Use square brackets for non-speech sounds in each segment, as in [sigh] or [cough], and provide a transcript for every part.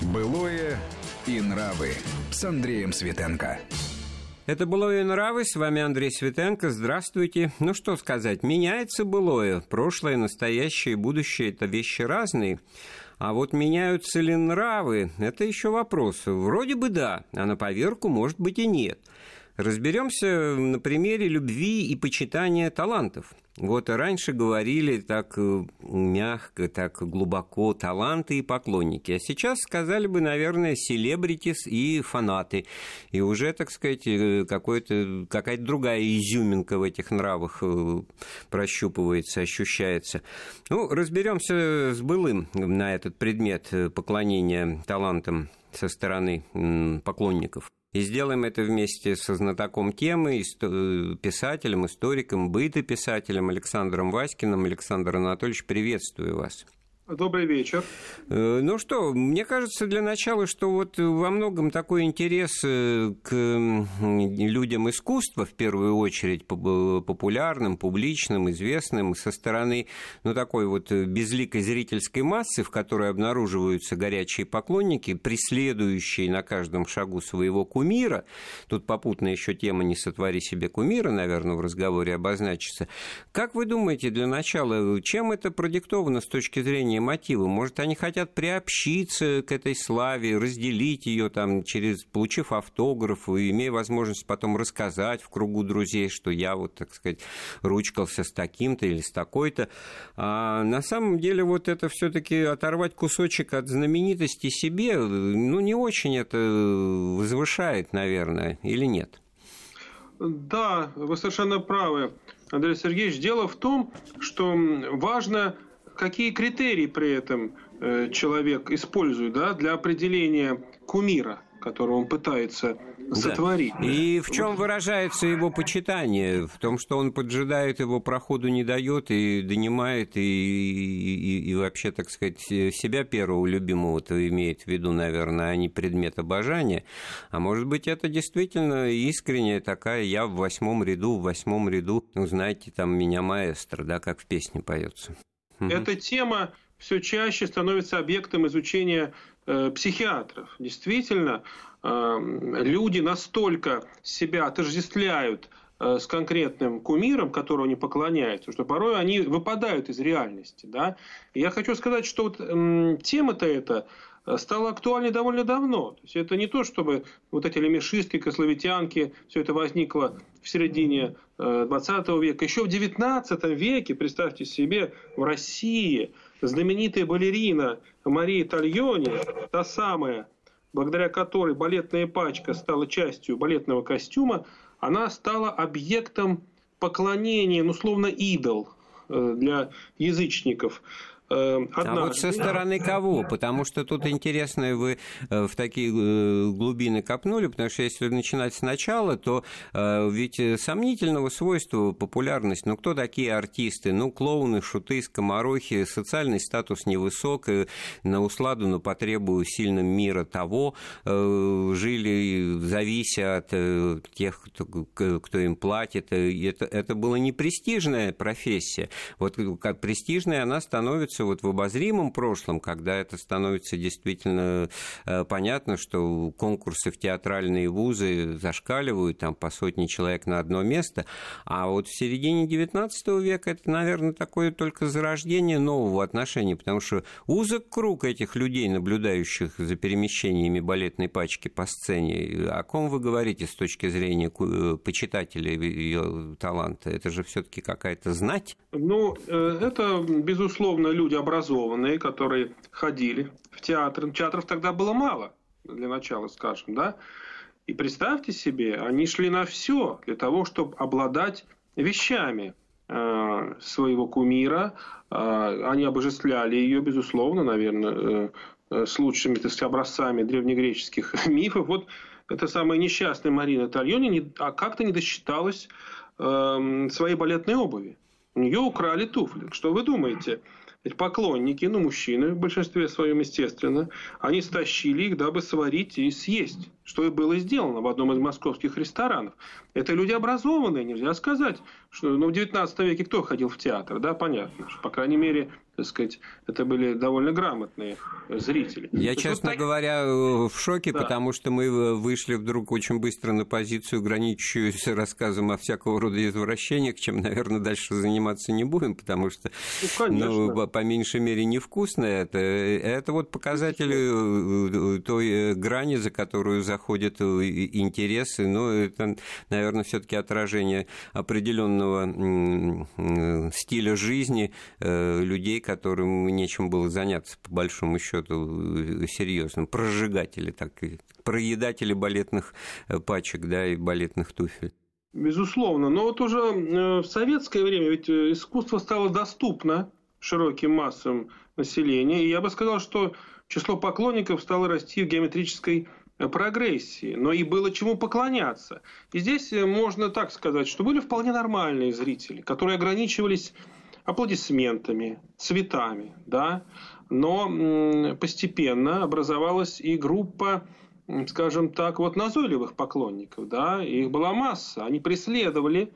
Былое и нравы с Андреем Светенко. Это «Былое нравы», с вами Андрей Светенко, здравствуйте. Ну что сказать, меняется былое, прошлое, настоящее и будущее – это вещи разные. А вот меняются ли нравы – это еще вопрос. Вроде бы да, а на поверку может быть и нет – Разберемся на примере любви и почитания талантов. Вот раньше говорили так э, мягко, так глубоко таланты и поклонники, а сейчас сказали бы, наверное, селебритис и фанаты. И уже, так сказать, э, какая-то другая изюминка в этих нравах э, прощупывается, ощущается. Ну, разберемся с былым на этот предмет поклонения талантам со стороны поклонников. И сделаем это вместе со знатоком темы, писателем, историком, бытописателем Александром Васькиным. Александр Анатольевич, приветствую вас. Добрый вечер. Э, ну что, мне кажется, для начала, что вот во многом такой интерес э, к людям искусства, в первую очередь популярным, публичным, известным, со стороны, ну, такой вот безликой зрительской массы, в которой обнаруживаются горячие поклонники, преследующие на каждом шагу своего кумира. Тут попутно еще тема «Не сотвори себе кумира», наверное, в разговоре обозначится. Как вы думаете, для начала, чем это продиктовано с точки зрения внутренние мотивы. Может, они хотят приобщиться к этой славе, разделить ее там через, получив автограф, и имея возможность потом рассказать в кругу друзей, что я вот, так сказать, ручкался с таким-то или с такой-то. А на самом деле вот это все-таки оторвать кусочек от знаменитости себе, ну, не очень это возвышает, наверное, или нет? Да, вы совершенно правы, Андрей Сергеевич. Дело в том, что важно какие критерии при этом э, человек использует да, для определения кумира, которого он пытается сотворить. Да. И в чем выражается его почитание? В том, что он поджидает его, проходу не дает и донимает, и, и, и вообще, так сказать, себя первого любимого-то имеет в виду, наверное, а не предмет обожания. А может быть, это действительно искренняя такая «я в восьмом ряду, в восьмом ряду, ну, знаете, там меня маэстро», да, как в песне поется. Угу. Эта тема все чаще становится объектом изучения э, психиатров. Действительно, э, люди настолько себя отождествляют э, с конкретным кумиром, которому они поклоняются, что порой они выпадают из реальности. Да? Я хочу сказать, что вот, э, тема-то эта стала актуальной довольно давно. То есть это не то, чтобы вот эти лемешистки, кословитянки, все это возникло в середине 20 э, века. Еще в 19 веке, представьте себе, в России знаменитая балерина Мария Тальони, та самая, благодаря которой балетная пачка стала частью балетного костюма, она стала объектом поклонения, ну, словно идол э, для язычников. Эм, а вот со стороны кого? Потому что тут интересно, вы э, в такие э, глубины копнули, потому что если начинать сначала, то э, ведь сомнительного свойства популярность. Ну, кто такие артисты? Ну, клоуны, шуты, скоморохи, социальный статус невысок, на усладу, на потребу сильно мира того, жили, завися от тех, кто, кто им платит. Это, это была не престижная профессия. Вот как престижная она становится становится вот в обозримом прошлом, когда это становится действительно э, понятно, что конкурсы в театральные вузы зашкаливают там по сотне человек на одно место, а вот в середине XIX века это, наверное, такое только зарождение нового отношения, потому что узок круг этих людей, наблюдающих за перемещениями балетной пачки по сцене. О ком вы говорите с точки зрения э, почитателей ее таланта? Это же все-таки какая-то знать? Ну, э, это, безусловно, люди люди образованные, которые ходили в театр. Театров тогда было мало, для начала скажем, да. И представьте себе, они шли на все для того, чтобы обладать вещами э, своего кумира. Э, они обожествляли ее, безусловно, наверное, э, с лучшими так сказать, образцами древнегреческих [laughs] мифов. Вот эта самая несчастная Марина Тальони а как-то не досчиталась э, своей балетной обуви. У нее украли туфли. Что вы думаете? Поклонники, ну, мужчины в большинстве своем, естественно, они стащили их, дабы сварить и съесть, что и было сделано в одном из московских ресторанов. Это люди образованные, нельзя сказать, что ну, в 19 веке кто ходил в театр, да, понятно, что, по крайней мере, так сказать, это были довольно грамотные зрители. Я, То честно вот говоря, в шоке, да. потому что мы вышли вдруг очень быстро на позицию, граничащую с рассказом о всякого рода извращениях, чем, наверное, дальше заниматься не будем, потому что, ну, ну по меньшей мере, невкусно это. Это вот показатели э, э, той э, грани, за которую заходят интересы, но это, наверное, все-таки отражение определенного стиля жизни людей, которым нечем было заняться, по большому счету, серьезно. Прожигатели, так, проедатели балетных э, пачек, да, и балетных туфель. Безусловно. Но вот уже э, в советское время ведь э, искусство стало доступно широким массам населения. И я бы сказал, что число поклонников стало расти в геометрической прогрессии, но и было чему поклоняться. И здесь можно так сказать, что были вполне нормальные зрители, которые ограничивались аплодисментами, цветами, да, но постепенно образовалась и группа, скажем так, вот назойливых поклонников, да, их была масса, они преследовали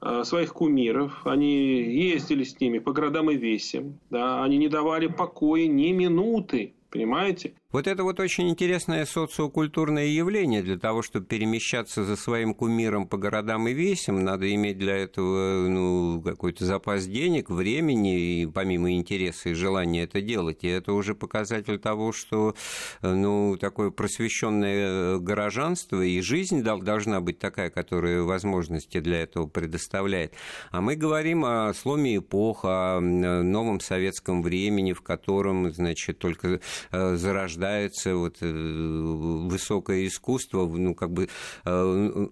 э, своих кумиров, они ездили с ними по городам и весям, да, они не давали покоя ни минуты, понимаете? Вот это вот очень интересное социокультурное явление. Для того, чтобы перемещаться за своим кумиром по городам и весям, надо иметь для этого ну, какой-то запас денег, времени, и помимо интереса и желания это делать. И это уже показатель того, что ну, такое просвещенное горожанство и жизнь должна быть такая, которая возможности для этого предоставляет. А мы говорим о сломе эпох, о новом советском времени, в котором, значит, только э, зарождается рождается вот э, высокое искусство, ну, как бы э,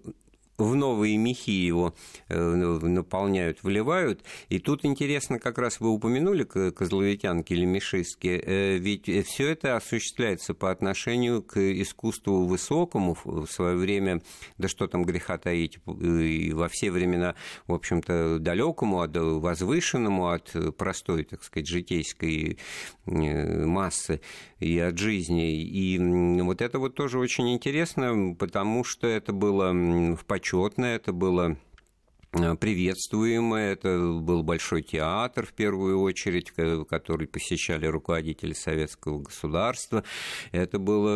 в новые мехи его э, наполняют, вливают. И тут интересно, как раз вы упомянули козловитянки или мишистки, э, ведь все это осуществляется по отношению к искусству высокому в свое время, да что там греха таить, и во все времена, в общем-то, далекому, от возвышенному, от простой, так сказать, житейской э, массы и от жизни. И вот это вот тоже очень интересно, потому что это было в почетное, это было приветствуемое. Это был Большой театр, в первую очередь, который посещали руководители советского государства. Это было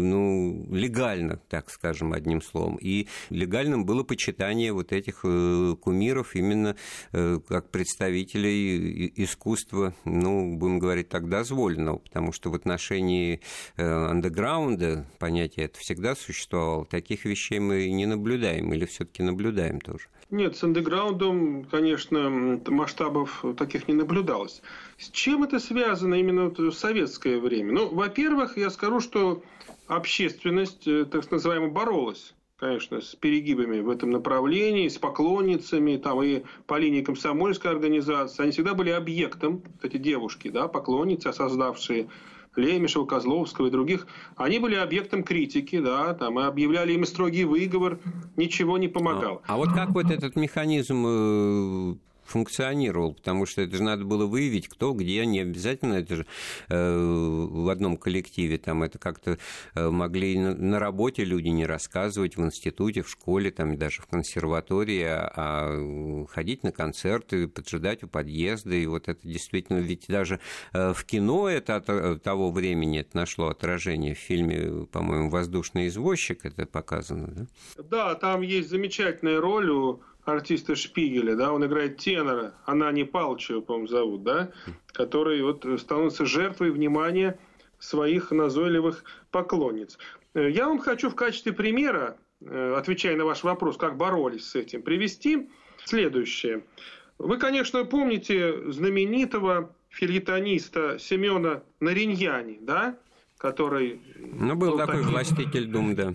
ну, легально, так скажем, одним словом. И легальным было почитание вот этих э, кумиров именно э, как представителей искусства, ну, будем говорить так, дозволенного, потому что в отношении андеграунда понятие это всегда существовало. Таких вещей мы не наблюдаем или все-таки наблюдаем тоже. Нет, с андеграундом, конечно, масштабов таких не наблюдалось. С чем это связано именно в советское время? Ну, во-первых, я скажу, что общественность, э, так называемо, боролась конечно, с перегибами в этом направлении, с поклонницами, там и по линии комсомольской организации. Они всегда были объектом, эти девушки, да, поклонницы, создавшие Лемешева, Козловского и других, они были объектом критики, да, там, и объявляли им строгий выговор, ничего не помогало. А, а вот как вот этот механизм э, функционировал, потому что это же надо было выявить, кто где, не обязательно это же э, в одном коллективе, там это как-то э, могли на, на работе люди не рассказывать, в институте, в школе, там даже в консерватории, а, а ходить на концерты, поджидать у подъезда, и вот это действительно, ведь даже э, в кино это от э, того времени это нашло отражение. В фильме, по-моему, «Воздушный извозчик» это показано, да? Да, там есть замечательная роль у артиста Шпигеля, да, он играет тенора, она не Палчева, по-моему, зовут, да, который вот становится жертвой внимания своих назойливых поклонниц. Э, я вам хочу в качестве примера, э, отвечая на ваш вопрос, как боролись с этим, привести следующее. Вы, конечно, помните знаменитого филитониста Семена Нариньяни, да, который... Ну, был, был такой властитель дум, да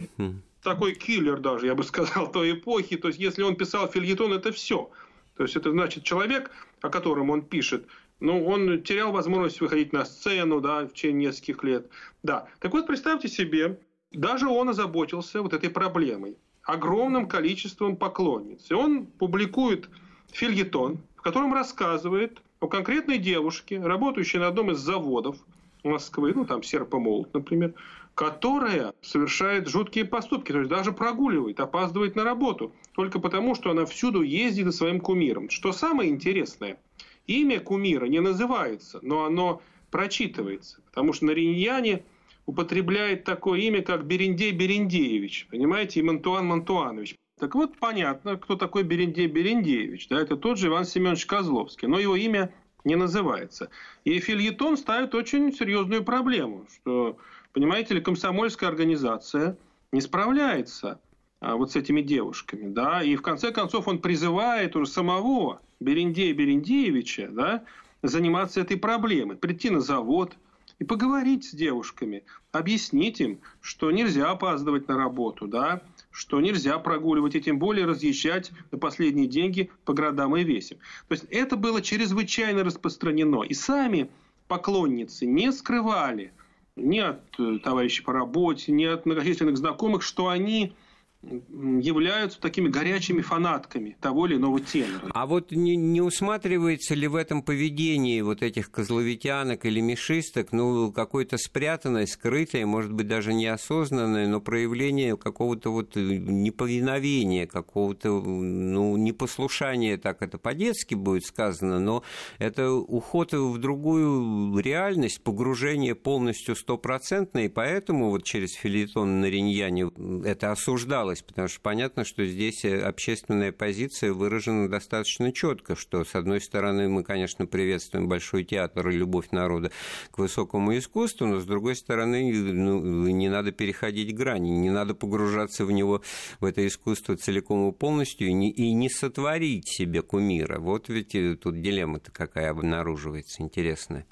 такой киллер даже, я бы сказал, [laughs] той эпохи. То есть, если он писал фильетон, это все. То есть, это значит человек, о котором он пишет, ну, он терял возможность выходить на сцену, да, в течение нескольких лет. Да. Так вот, представьте себе, даже он озаботился вот этой проблемой. Огромным количеством поклонниц. И он публикует фильетон, в котором рассказывает о конкретной девушке, работающей на одном из заводов Москвы, ну, там, Серпомолот, например, которая совершает жуткие поступки, то есть даже прогуливает, опаздывает на работу, только потому, что она всюду ездит за своим кумиром. Что самое интересное, имя кумира не называется, но оно прочитывается. Потому что Нариньяне употребляет такое имя, как Берендей Берендеевич, понимаете, и Мантуан Мантуанович. Так вот, понятно, кто такой Берендей Берендеевич. Да, это тот же Иван Семенович Козловский. Но его имя не называется. И фильетон ставит очень серьезную проблему, что, понимаете ли, комсомольская организация не справляется а, вот с этими девушками, да, и в конце концов он призывает уже самого Берендея Берендеевича, да, заниматься этой проблемой, прийти на завод и поговорить с девушками, объяснить им, что нельзя опаздывать на работу, да, что нельзя прогуливать и тем более разъезжать на последние деньги по городам и весям. То есть это было чрезвычайно распространено. И сами поклонницы не скрывали ни от э, товарищей по работе, ни от многочисленных знакомых, что они являются такими горячими фанатками того или иного тенора. А вот не, не усматривается ли в этом поведении вот этих козловитянок или мешисток, ну, какое-то спрятанное, скрытое, может быть, даже неосознанное, но проявление какого-то вот э, неповиновения, какого-то, ну, непослушания, так это по-детски будет сказано, но это уход в другую реальность, погружение полностью стопроцентное, и поэтому вот через филитон на Риньяне это осуждалось осталось, потому что понятно, что здесь э, общественная позиция выражена достаточно четко, что, с одной стороны, мы, конечно, приветствуем Большой театр и любовь народа к высокому искусству, но, с другой стороны, ну, не надо переходить грани, не надо погружаться в него, в это искусство целиком и полностью, и не, и не сотворить себе кумира. Вот ведь э, тут дилемма-то какая обнаруживается интересная.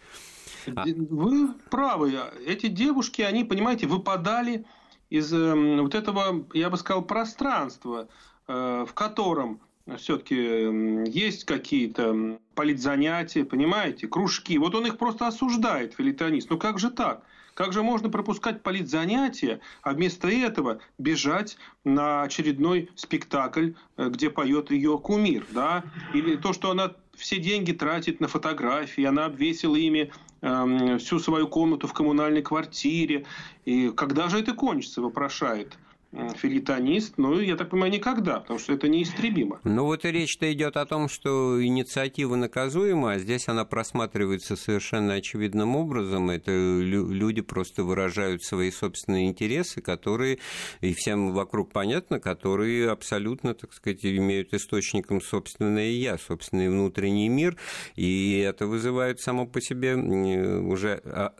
А Вы правы. Эти девушки, они, понимаете, выпадали из эм, вот этого, я бы сказал, пространства, э, в котором все-таки эм, есть какие-то политзанятия, понимаете, кружки. Вот он их просто осуждает, филитонист. Ну как же так? Как же можно пропускать политзанятия, а вместо этого бежать на очередной спектакль, э, где поет ее кумир, да? Или то, что она все деньги тратит на фотографии, она обвесила ими э, всю свою комнату в коммунальной квартире. И когда же это кончится, вопрошает филитонист, ну, я так понимаю, никогда, потому что это неистребимо. Ну, вот и речь-то идет о том, что инициатива наказуема, а здесь она просматривается совершенно очевидным образом. Это люди просто выражают свои собственные интересы, которые, и всем вокруг понятно, которые абсолютно, так сказать, имеют источником собственное «я», собственный внутренний мир, и это вызывает само по себе уже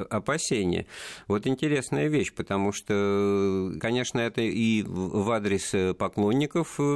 опасения. Вот интересная вещь, потому что, конечно, это и в адрес э, поклонников э,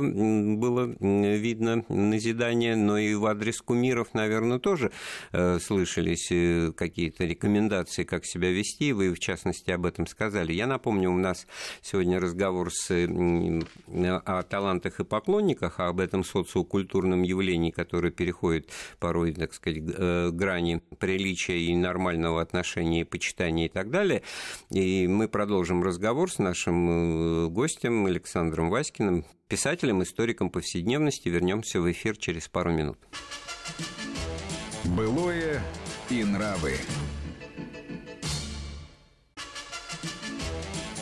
было видно назидание, но и в адрес кумиров, наверное, тоже э, слышались какие-то рекомендации, как себя вести. Вы, в частности, об этом сказали. Я напомню, у нас сегодня разговор с, о талантах и поклонниках, а об этом социокультурном явлении, которое переходит порой, так сказать, грани приличия и нормального отношения и почитания и так далее. И мы продолжим разговор с нашим гостем Александром Васькиным, писателем, историком повседневности. Вернемся в эфир через пару минут. Былое и нравы.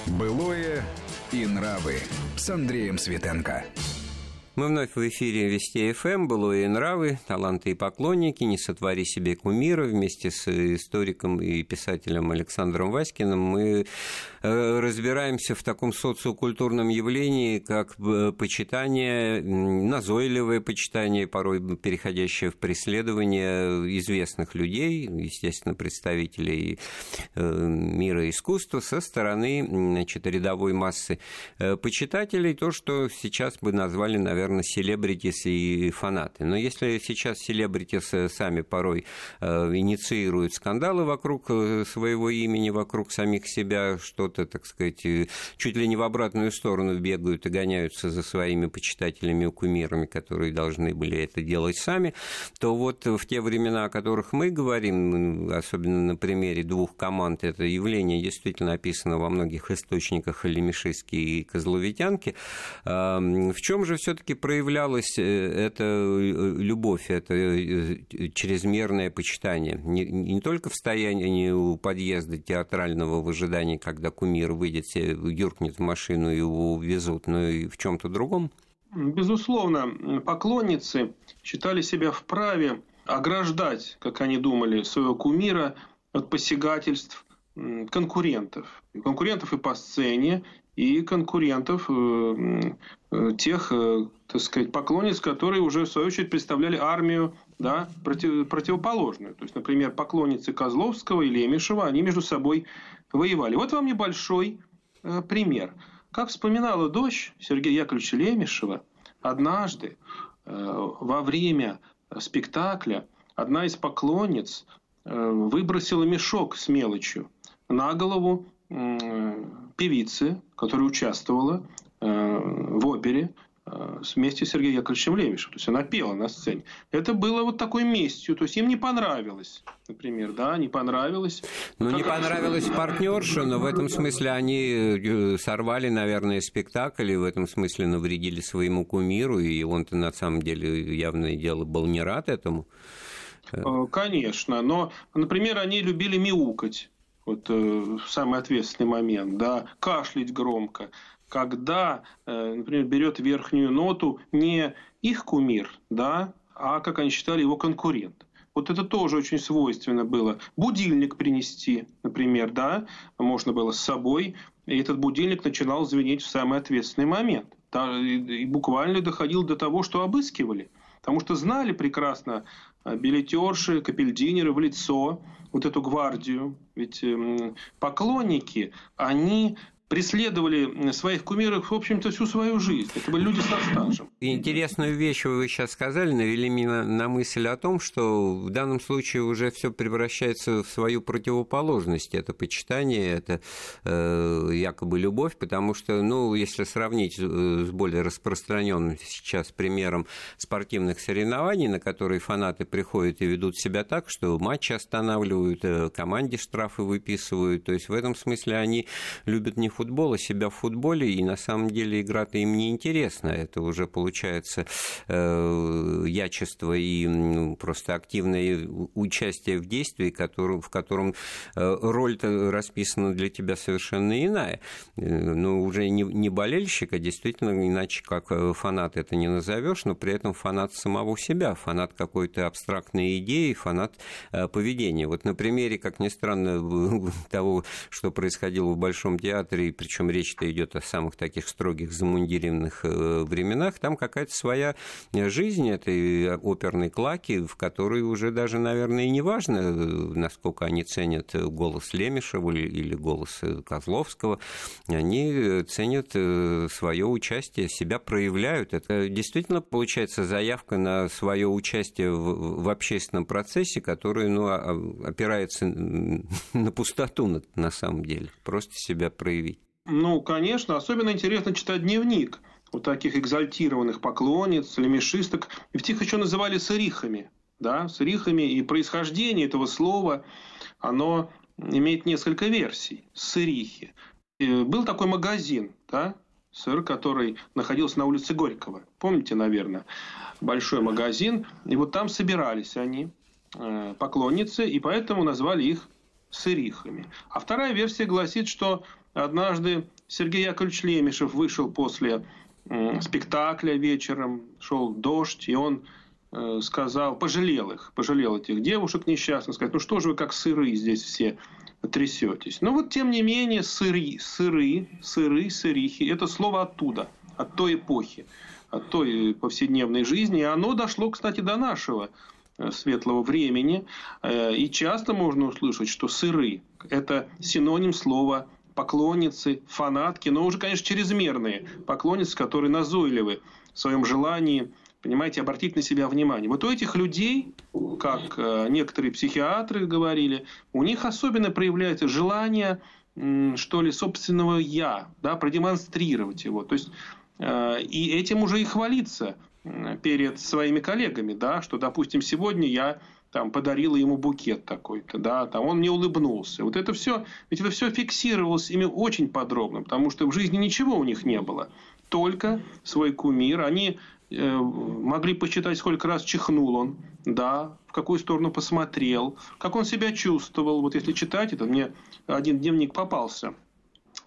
Былое и нравы с Андреем Светенко. Мы вновь в эфире Вести ФМ, было и нравы, таланты и поклонники, не сотвори себе кумира. Вместе с историком и писателем Александром Васькиным мы разбираемся в таком социокультурном явлении, как э, почитание, назойливое почитание, порой переходящее в преследование известных людей, естественно, представителей э, мира искусства со стороны значит, рядовой массы почитателей, то, что сейчас бы назвали, наверное, селебритис и фанаты. Но если сейчас селебритис сами порой э, инициируют скандалы вокруг э, своего имени, вокруг самих себя, что-то, так сказать, э, чуть ли не в обратную сторону бегают и гоняются за своими почитателями и кумирами, которые должны были это делать сами, то вот в те времена, о которых мы говорим, особенно на примере двух команд, это явление действительно описано во многих источниках Лемешиски и Козловитянки. В чем же все-таки проявлялась э, эта э, любовь, это э, чрезмерное почитание? Не, не только в стоянии у подъезда театрального в ожидании, когда кумир выйдет, юркнет в машину и его увезут, но и в чем-то другом? Безусловно, поклонницы считали себя вправе ограждать, как они думали, своего кумира от посягательств конкурентов. Конкурентов и по сцене, и конкурентов э, э, тех, э, так сказать, поклонниц, которые уже, в свою очередь, представляли армию да, против, противоположную. То есть, например, поклонницы Козловского и Лемешева, они между собой воевали. Вот вам небольшой пример. Как вспоминала дочь Сергея Яковлевича Лемешева, однажды во время спектакля одна из поклонниц выбросила мешок с мелочью на голову певицы, которая участвовала э, в опере э, вместе с Сергеем Яковлевичем Левишем. То есть она пела на сцене. Это было вот такой местью. То есть им не понравилось, например, да, не понравилось. Ну, не понравилось партнерша, но в этом смысле они э, сорвали, наверное, спектакль, и в этом смысле навредили своему кумиру, и он-то на самом деле явное дело был не рад этому. Конечно, но, например, они любили мяукать вот э, самый ответственный момент, да, кашлять громко, когда, э, например, берет верхнюю ноту не их кумир, да, а, как они считали, его конкурент. Вот это тоже очень свойственно было. Будильник принести, например, да, можно было с собой, и этот будильник начинал звенеть в самый ответственный момент. И буквально доходил до того, что обыскивали. Потому что знали прекрасно э, билетерши, капельдинеры в лицо, вот эту гвардию. Ведь эм, поклонники, они преследовали своих кумиров, в общем-то, всю свою жизнь. Это были люди со стажем. Интересную вещь вы сейчас сказали, навели меня на мысль о том, что в данном случае уже все превращается в свою противоположность. Это почитание, это э, якобы любовь, потому что, ну, если сравнить э, с более распространенным сейчас примером спортивных соревнований, на которые фанаты приходят и ведут себя так, что матчи останавливают, э, команде штрафы выписывают, то есть в этом смысле они любят не футбола, себя в футболе, и на самом деле игра-то им не интересна. Это уже получается э, ячество и ну, просто активное участие в действии, который, в котором э, роль-то расписана для тебя совершенно иная. Э, ну, уже не, не болельщик, а действительно, иначе как э, фанат это не назовешь, но при этом фанат самого себя, фанат какой-то абстрактной идеи, фанат э, поведения. Вот на примере, как ни странно, [laughs] того, что происходило в Большом театре причем речь-то идет о самых таких строгих замундированных э, временах, там какая-то своя жизнь этой оперной клаки, в которой уже даже, наверное, и не важно, э, насколько они ценят голос Лемешева или голос Козловского, они ценят э, свое участие, себя проявляют. Это действительно получается заявка на свое участие в, общественном процессе, который ну, опирается на пустоту на самом деле, просто себя проявить. Ну, конечно, особенно интересно читать дневник вот таких экзальтированных поклонниц, лемешисток. их еще называли сырихами. Да, сырихами. И происхождение этого слова, оно имеет несколько версий. Сырихи. И был такой магазин, да, сыр, который находился на улице Горького. Помните, наверное, большой магазин. И вот там собирались они, э, поклонницы, и поэтому назвали их сырихами. А вторая версия гласит, что Однажды Сергей Яковлевич Лемешев вышел после спектакля вечером, шел дождь, и он э, сказал, пожалел их, пожалел этих девушек несчастных, сказать, ну что же вы как сыры здесь все трясетесь. Но вот тем не менее сыры, сыры, сыры, сырихи, это слово оттуда, от той эпохи, от той повседневной жизни, и оно дошло, кстати, до нашего э, светлого времени, э, и часто можно услышать, что сыры – это синоним слова поклонницы, фанатки, но уже, конечно, чрезмерные поклонницы, которые назойливы в своем желании, понимаете, обратить на себя внимание. Вот у этих людей, как э, некоторые психиатры говорили, у них особенно проявляется желание, что ли, собственного «я», да, продемонстрировать его. То есть, э, и этим уже и хвалиться перед своими коллегами, да, что, допустим, сегодня я там подарила ему букет такой-то, да, там он мне улыбнулся. Вот это все, ведь это все фиксировалось ими очень подробно, потому что в жизни ничего у них не было, только свой кумир. Они э, могли посчитать, сколько раз чихнул он, да, в какую сторону посмотрел, как он себя чувствовал. Вот если читать это, мне один дневник попался,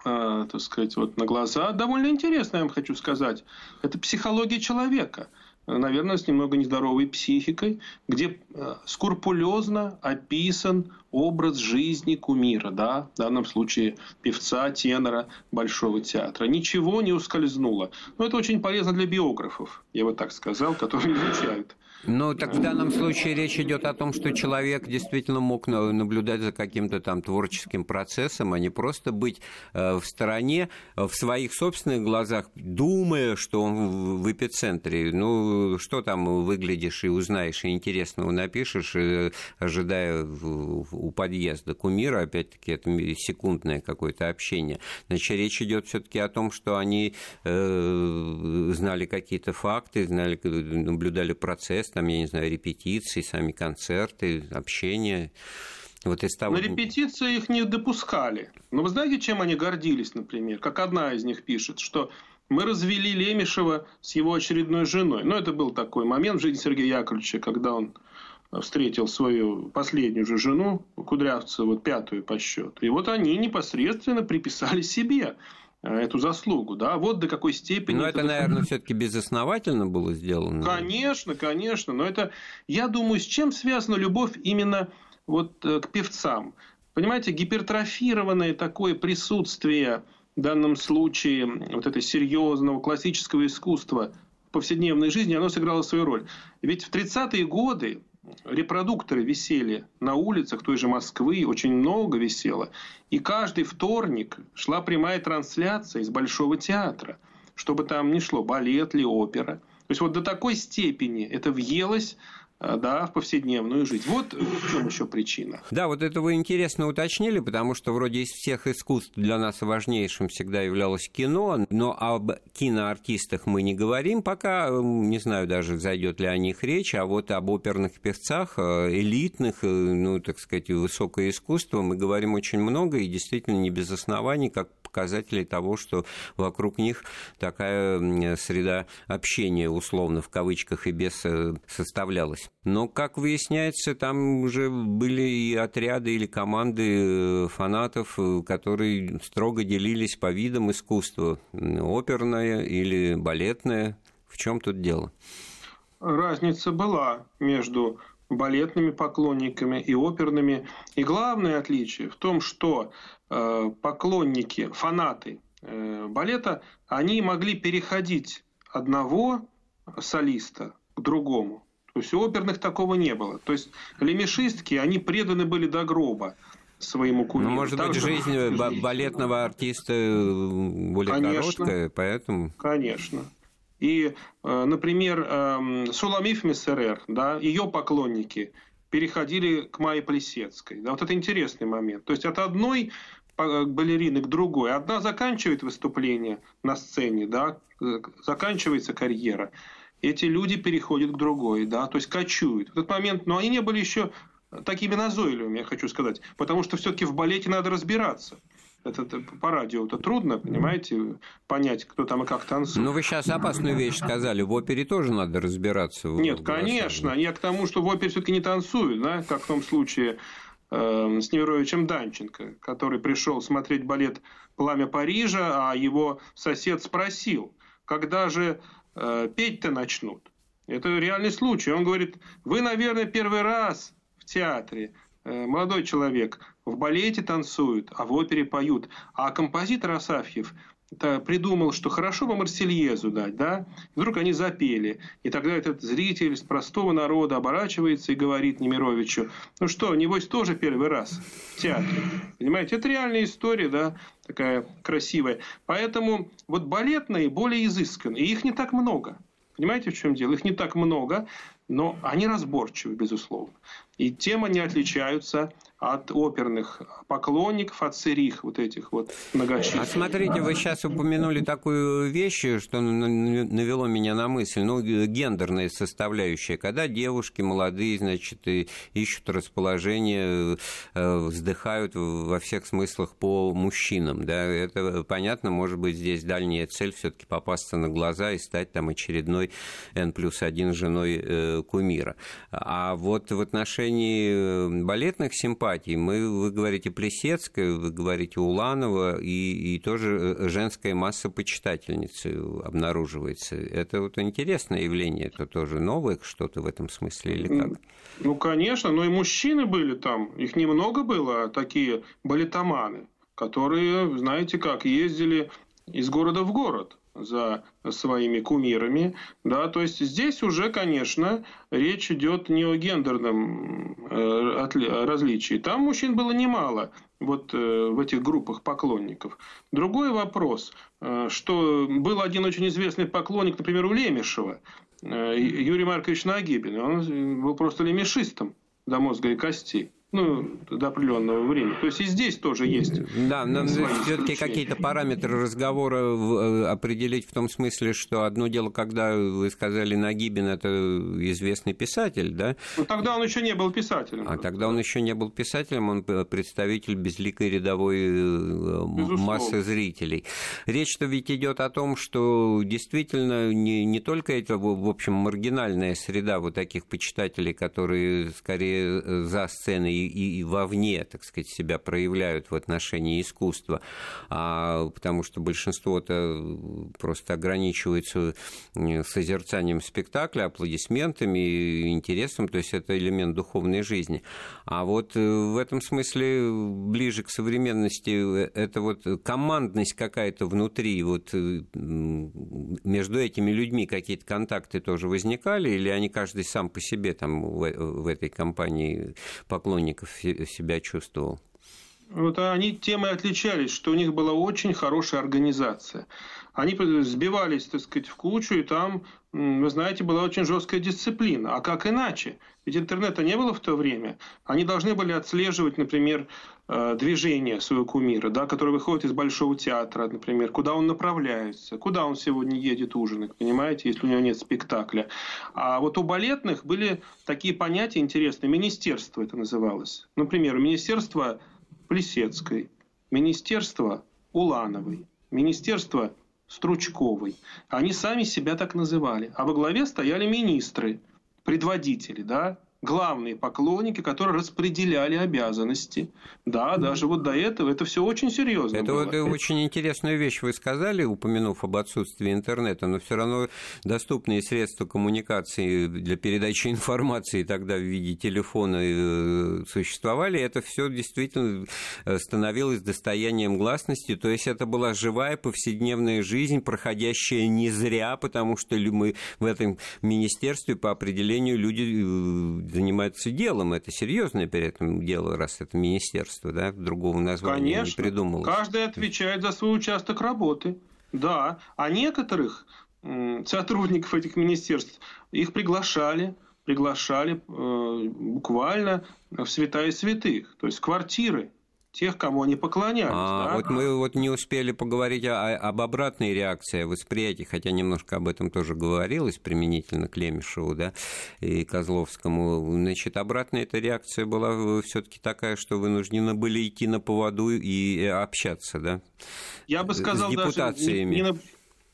э, так сказать, вот на глаза. Довольно интересно, я вам хочу сказать. Это психология человека – наверное, с немного нездоровой психикой, где э, скрупулезно описан образ жизни кумира, да, в данном случае певца, тенора Большого театра. Ничего не ускользнуло. Но это очень полезно для биографов, я бы так сказал, которые изучают ну, так в данном случае речь идет о том, что человек действительно мог наблюдать за каким-то там творческим процессом, а не просто быть э, в стороне, э, в своих собственных глазах, думая, что он в эпицентре. Ну, что там выглядишь и узнаешь, и интересного напишешь, э, ожидая у подъезда кумира, опять-таки, это секундное какое-то общение. Значит, речь идет все-таки о том, что они знали какие-то факты, знали, наблюдали процесс, там, я не знаю, репетиции, сами концерты, общение. Вот из того... На репетиции их не допускали. Но вы знаете, чем они гордились, например? Как одна из них пишет, что мы развели Лемешева с его очередной женой. Ну, это был такой момент в жизни Сергея Яковлевича, когда он встретил свою последнюю же жену, Кудрявцеву, пятую по счету. И вот они непосредственно приписали себе Э, эту заслугу, да, вот до какой степени... Но это, это наверное, все-таки безосновательно было сделано. Конечно, конечно, но это, я думаю, с чем связана любовь именно вот э, к певцам. Понимаете, гипертрофированное такое присутствие в данном случае вот это серьезного классического искусства в повседневной жизни, оно сыграло свою роль. Ведь в 30-е годы репродукторы висели на улицах той же Москвы, очень много висело. И каждый вторник шла прямая трансляция из Большого театра, чтобы там не шло балет ли опера. То есть вот до такой степени это въелось да, в повседневную жизнь. Вот в чем еще причина. Да, вот это вы интересно уточнили, потому что вроде из всех искусств для нас важнейшим всегда являлось кино, но об киноартистах мы не говорим пока, не знаю даже, зайдет ли о них речь, а вот об оперных певцах, э, элитных, э, ну, так сказать, высокое искусство мы говорим очень много и действительно не без оснований, как показателей того, что вокруг них такая среда общения, условно, в кавычках и без составлялась. Но, как выясняется, там уже были и отряды или команды э, фанатов, э, которые строго делились по видам искусства. Оперное или балетное. В чем тут дело? Разница была между балетными поклонниками и оперными. И главное отличие в том, что э, поклонники, фанаты балета, они могли переходить одного солиста к другому. То есть у оперных такого не было. То есть лемешистки, они преданы были до гроба своему кумиру. Ну, может быть, жизнь балетного артиста э, более конечно, короткая, поэтому... Конечно. И, э, например, эм, Суламиф Мессерер, да, ее поклонники переходили к Майе Плесецкой. Да, вот это интересный момент. То есть от одной э, балерины к другой. Одна заканчивает выступление на сцене, да, заканчивается карьера эти люди переходят к другой, да, то есть кочуют. В этот момент, но они не были еще такими назойливыми, я хочу сказать, потому что все-таки в балете надо разбираться. Это, это по радио это трудно, понимаете, понять, кто там и как танцует. Ну, вы сейчас опасную вещь сказали. В опере тоже надо разбираться. Нет, в конечно. Я к тому, что в опере все-таки не танцуют, да, как в том случае э, с Немировичем Данченко, который пришел смотреть балет «Пламя Парижа», а его сосед спросил, когда же Э, петь-то начнут. Это реальный случай. Он говорит, вы, наверное, первый раз в театре, молодой человек, в балете танцуют, а в опере поют. А композитор Асафьев придумал, что хорошо бы Марсельезу дать, да? Вдруг они запели. И тогда этот зритель с простого народа оборачивается и говорит Немировичу, ну что, небось тоже первый раз в театре. Понимаете, это реальная история, да, такая красивая. Поэтому вот балетные более изысканы, и их не так много. Понимаете, в чем дело? Их не так много, но они разборчивы, безусловно. И тем они отличаются от оперных поклонников, от сырих вот этих вот многочисленных. А смотрите, вы сейчас упомянули такую вещь, что навело меня на мысль, ну, гендерная составляющая, когда девушки молодые, значит, ищут расположение, э, вздыхают во всех смыслах по мужчинам, да, это понятно, может быть, здесь дальняя цель все-таки попасться на глаза и стать там очередной N плюс один женой э, кумира. А вот в отношении отношении э, балетных симпатий мы, вы говорите Плесецкая, вы говорите Уланова, и, и тоже э, женская масса почитательницы обнаруживается. Это вот интересное явление, это тоже новое что-то в этом смысле или как? Ну, конечно, но и мужчины были там, их немного было, такие балетоманы, которые, знаете как, ездили из города в город за своими кумирами, да, то есть здесь уже, конечно, речь идет не о гендерном э, различии. Там мужчин было немало, вот э, в этих группах поклонников. Другой вопрос, э, что был один очень известный поклонник, например, у Лемешева, Юрий Маркович Нагибин, он был просто лемешистом до мозга и костей ну, до определенного времени. То есть и здесь тоже есть. Да, но все-таки какие-то параметры разговора э, определить в том смысле, что одно дело, когда вы сказали Нагибин, это известный писатель, да? Ну, тогда он еще не был писателем. А тогда он еще не был писателем, он представитель безликой рядовой э, Безусловно. массы зрителей. Речь-то ведь идет о том, что действительно не, не только это, в общем, маргинальная среда вот таких почитателей, которые скорее э, за сценой и, вовне, так сказать, себя проявляют в отношении искусства, а, потому что большинство-то просто ограничивается созерцанием спектакля, аплодисментами, интересом, то есть это элемент духовной жизни. А вот э, в этом смысле ближе к современности это вот командность какая-то внутри, вот э, между этими людьми какие-то контакты тоже возникали, или они каждый сам по себе там в, в этой компании поклонник сотрудников себя чувствовал? Вот они тем и отличались, что у них была очень хорошая организация. Они сбивались, так сказать, в кучу, и там, вы знаете, была очень жесткая дисциплина. А как иначе? Ведь интернета не было в то время. Они должны были отслеживать, например, движение своего кумира, да, который выходит из Большого театра, например, куда он направляется, куда он сегодня едет ужинать, понимаете, если у него нет спектакля. А вот у балетных были такие понятия интересные. Министерство это называлось. Например, министерство Плесецкой, министерство Улановой, министерство Стручковой. Они сами себя так называли. А во главе стояли министры, предводители, да, главные поклонники, которые распределяли обязанности. Да, даже вот до этого это все очень серьезно. Это было. вот очень интересную вещь вы сказали, упомянув об отсутствии интернета, но все равно доступные средства коммуникации для передачи [laughs] информации тогда в виде телефона э, существовали. Это все действительно э, становилось достоянием гласности. То есть это была живая повседневная жизнь, проходящая не зря, потому что мы в этом министерстве по определению люди э, занимаются делом. Это серьезное при этом дело, раз это министерство, да, другого названия Конечно. не придумал. Каждый отвечает за свой участок работы. Да, а некоторых сотрудников этих министерств их приглашали, приглашали э, буквально в святая святых, то есть квартиры тех, кому они поклонялись. А, да? Вот мы вот не успели поговорить о, об обратной реакции, восприятии, хотя немножко об этом тоже говорилось применительно к Лемешеву да, и Козловскому. Значит, обратная эта реакция была все-таки такая, что вынуждены были идти на поводу и общаться, да? Я бы сказал, с депутациями. даже не, не на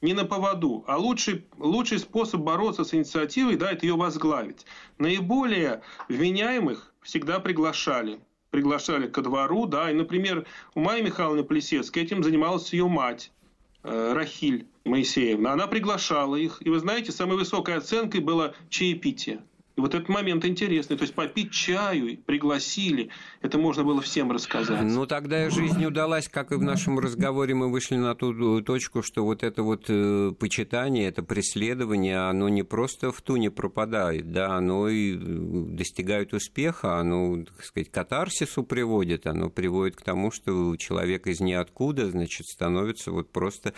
не на поводу, а лучший, лучший способ бороться с инициативой, да, это ее возглавить. Наиболее вменяемых всегда приглашали приглашали ко двору, да, и, например, у Майи Михайловны Плесецкой этим занималась ее мать, э, Рахиль Моисеевна. Она приглашала их, и вы знаете, самой высокой оценкой было чаепитие. И вот этот момент интересный. То есть попить чаю пригласили. Это можно было всем рассказать. Ну, тогда жизнь удалась, как и в нашем разговоре мы вышли на ту точку, что вот это вот э, почитание, это преследование, оно не просто в ту не пропадает, да, оно и э, достигает успеха, оно, так сказать, катарсису приводит, оно приводит к тому, что человек из ниоткуда, значит, становится вот просто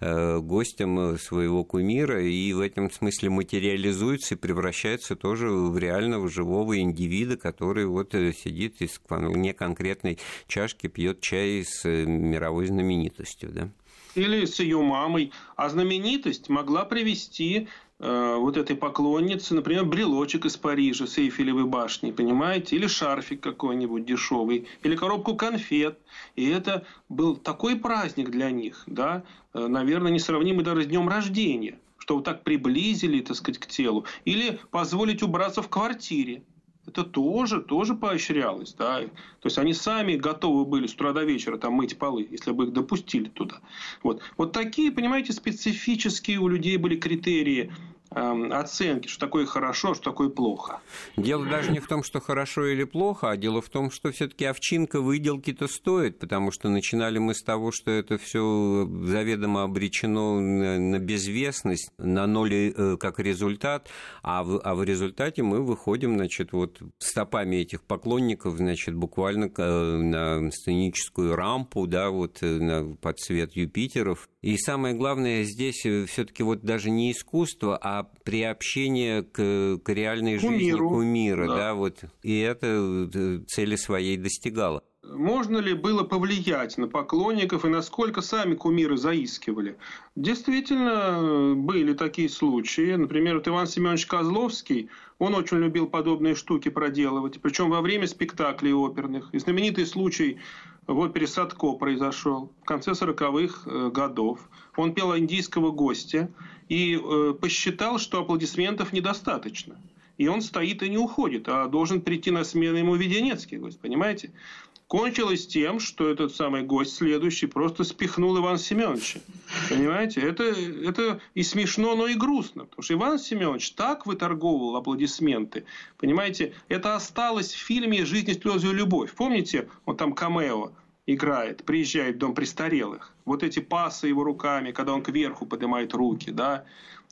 э, гостем своего кумира и в этом смысле материализуется и превращается тоже в реального живого индивида, который вот э, сидит из вполне конкретной чашки, пьет чай с э, мировой знаменитостью. Да? Или с ее мамой. А знаменитость могла привести э, вот этой поклоннице, например, брелочек из Парижа с Эйфелевой башни, понимаете? Или шарфик какой-нибудь дешевый, или коробку конфет. И это был такой праздник для них, да, наверное, несравнимый даже с днем рождения что вот так приблизили, так сказать, к телу, или позволить убраться в квартире. это тоже, тоже поощрялось. Да? То есть они сами готовы были с утра до вечера там мыть полы, если бы их допустили туда. Вот, вот такие, понимаете, специфические у людей были критерии оценки, что такое хорошо, что такое плохо. Дело даже не в том, что хорошо или плохо, а дело в том, что все-таки овчинка выделки-то стоит, потому что начинали мы с того, что это все заведомо обречено на безвестность, на ноль э, как результат, а в, а в результате мы выходим, значит, вот стопами этих поклонников, значит, буквально э, на сценическую рампу, да, вот э, на, под цвет Юпитеров. И самое главное здесь все-таки вот даже не искусство, а приобщение к, к реальной кумиру, жизни кумира, да. да, вот, и это э, цели своей достигало. Можно ли было повлиять на поклонников и насколько сами кумиры заискивали? Действительно, были такие случаи. Например, вот Иван Семенович Козловский, он очень любил подобные штуки проделывать, причем во время спектаклей оперных. И знаменитый случай в опере «Садко» произошел в конце 40-х э, годов. Он пел индийского гостя, и э, посчитал, что аплодисментов недостаточно. И он стоит и не уходит, а должен прийти на смену ему Веденецкий гость, понимаете? Кончилось тем, что этот самый гость следующий просто спихнул Ивана Семеновича. Понимаете? Это, это и смешно, но и грустно. Потому что Иван Семенович так выторговывал аплодисменты. Понимаете? Это осталось в фильме «Жизнь, слезы и любовь». Помните? Вот там камео играет, приезжает в дом престарелых. Вот эти пасы его руками, когда он кверху поднимает руки, да,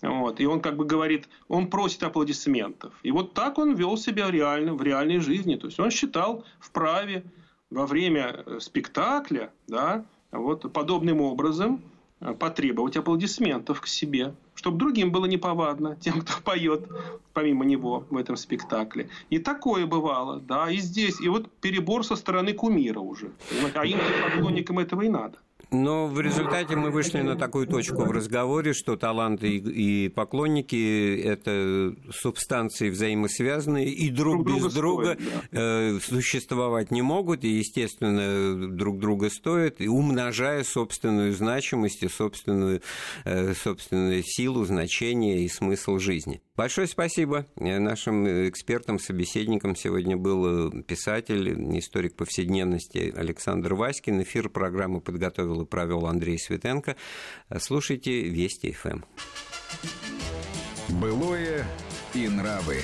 вот. И он как бы говорит, он просит аплодисментов. И вот так он вел себя реально, в реальной жизни. То есть он считал вправе во время э, спектакля, да, вот подобным образом Э, потребовать аплодисментов к себе, чтобы другим было неповадно, [laughs] тем, кто поет помимо него в этом спектакле. И такое бывало, да, и здесь. И вот перебор со стороны кумира уже. А им поклонникам этого и надо. Но в результате мы вышли на такую точку в разговоре, что таланты и поклонники – это субстанции взаимосвязанные, и друг, друг без друга стоит, да. Э, существовать не могут, и, естественно, друг друга стоят, и умножая собственную значимость и собственную, э, собственную силу, значение и смысл жизни. Большое спасибо нашим экспертам, собеседникам. Сегодня был писатель, историк повседневности Александр Васькин. Эфир программы подготовил и провел Андрей Светенко. Слушайте Вести ФМ. Былое и нравы.